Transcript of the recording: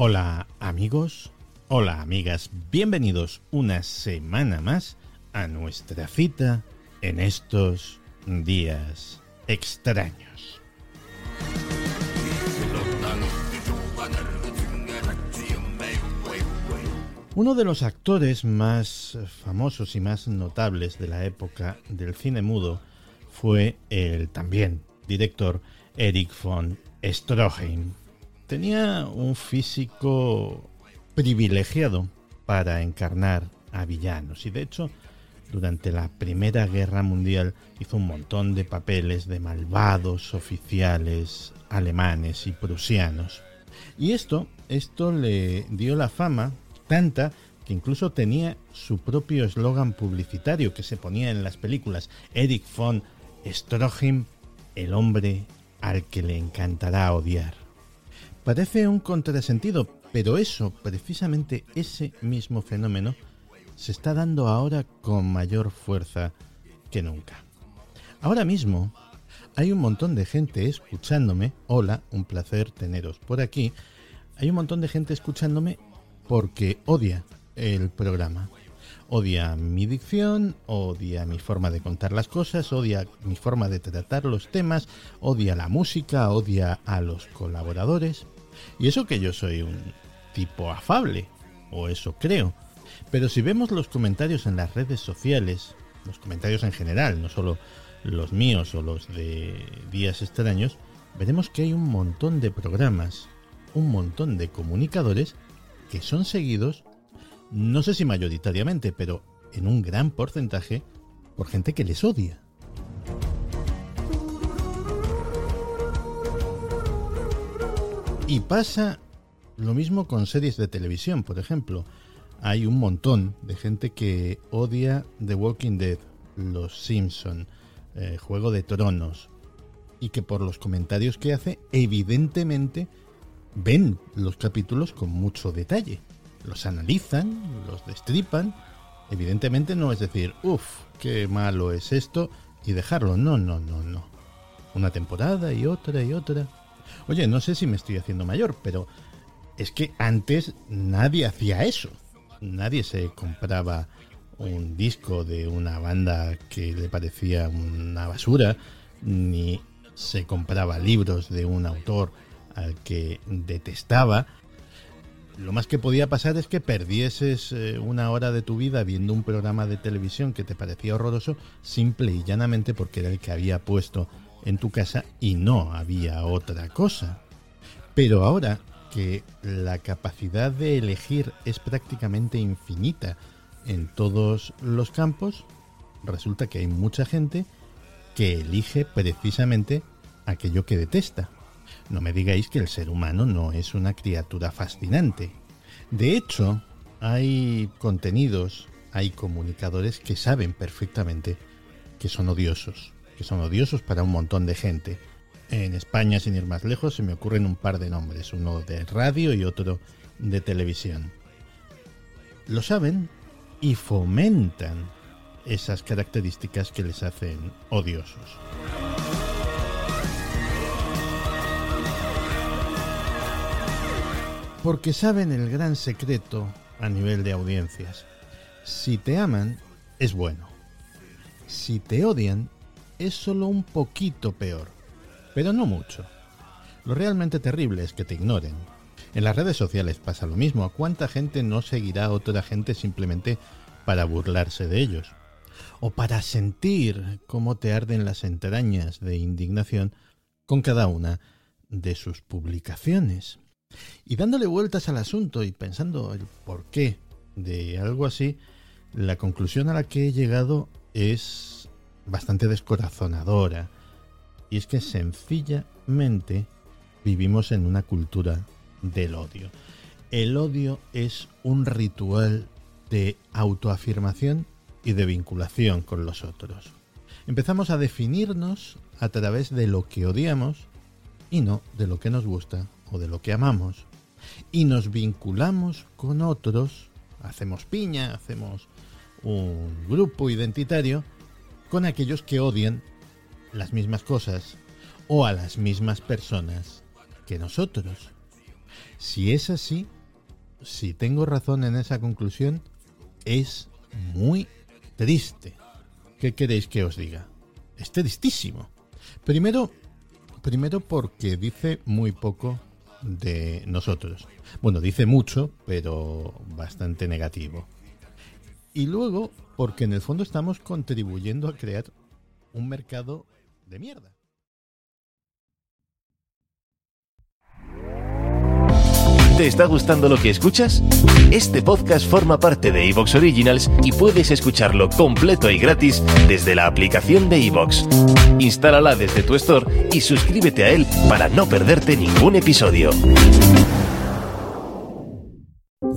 Hola amigos, hola amigas, bienvenidos una semana más a nuestra cita en estos días extraños. Uno de los actores más famosos y más notables de la época del cine mudo fue el también director Erich von Stroheim. Tenía un físico privilegiado para encarnar a villanos y de hecho durante la Primera Guerra Mundial hizo un montón de papeles de malvados oficiales alemanes y prusianos. Y esto, esto le dio la fama tanta que incluso tenía su propio eslogan publicitario que se ponía en las películas Erich von Stroheim, el hombre al que le encantará odiar. Parece un contrasentido, pero eso, precisamente ese mismo fenómeno, se está dando ahora con mayor fuerza que nunca. Ahora mismo hay un montón de gente escuchándome. Hola, un placer teneros por aquí. Hay un montón de gente escuchándome porque odia el programa. Odia mi dicción, odia mi forma de contar las cosas, odia mi forma de tratar los temas, odia la música, odia a los colaboradores. Y eso que yo soy un tipo afable, o eso creo. Pero si vemos los comentarios en las redes sociales, los comentarios en general, no solo los míos o los de días extraños, veremos que hay un montón de programas, un montón de comunicadores que son seguidos, no sé si mayoritariamente, pero en un gran porcentaje, por gente que les odia. Y pasa lo mismo con series de televisión, por ejemplo. Hay un montón de gente que odia The Walking Dead, Los Simpson, eh, Juego de Tronos, y que por los comentarios que hace, evidentemente ven los capítulos con mucho detalle. Los analizan, los destripan. Evidentemente no es decir, uff, qué malo es esto, y dejarlo. No, no, no, no. Una temporada y otra y otra. Oye, no sé si me estoy haciendo mayor, pero es que antes nadie hacía eso. Nadie se compraba un disco de una banda que le parecía una basura, ni se compraba libros de un autor al que detestaba. Lo más que podía pasar es que perdieses eh, una hora de tu vida viendo un programa de televisión que te parecía horroroso, simple y llanamente porque era el que había puesto en tu casa y no había otra cosa. Pero ahora que la capacidad de elegir es prácticamente infinita en todos los campos, resulta que hay mucha gente que elige precisamente aquello que detesta. No me digáis que el ser humano no es una criatura fascinante. De hecho, hay contenidos, hay comunicadores que saben perfectamente que son odiosos que son odiosos para un montón de gente. En España, sin ir más lejos, se me ocurren un par de nombres, uno de radio y otro de televisión. Lo saben y fomentan esas características que les hacen odiosos. Porque saben el gran secreto a nivel de audiencias. Si te aman, es bueno. Si te odian, es solo un poquito peor, pero no mucho. Lo realmente terrible es que te ignoren. En las redes sociales pasa lo mismo. ¿Cuánta gente no seguirá a otra gente simplemente para burlarse de ellos? O para sentir cómo te arden las entrañas de indignación con cada una de sus publicaciones. Y dándole vueltas al asunto y pensando el porqué de algo así, la conclusión a la que he llegado es bastante descorazonadora. Y es que sencillamente vivimos en una cultura del odio. El odio es un ritual de autoafirmación y de vinculación con los otros. Empezamos a definirnos a través de lo que odiamos y no de lo que nos gusta o de lo que amamos. Y nos vinculamos con otros, hacemos piña, hacemos un grupo identitario con aquellos que odian las mismas cosas o a las mismas personas que nosotros. Si es así, si tengo razón en esa conclusión, es muy triste. ¿Qué queréis que os diga? Es tristísimo. Primero, primero porque dice muy poco de nosotros. Bueno, dice mucho, pero bastante negativo. Y luego, porque en el fondo estamos contribuyendo a crear un mercado de mierda. ¿Te está gustando lo que escuchas? Este podcast forma parte de Evox Originals y puedes escucharlo completo y gratis desde la aplicación de Evox. Instálala desde tu store y suscríbete a él para no perderte ningún episodio.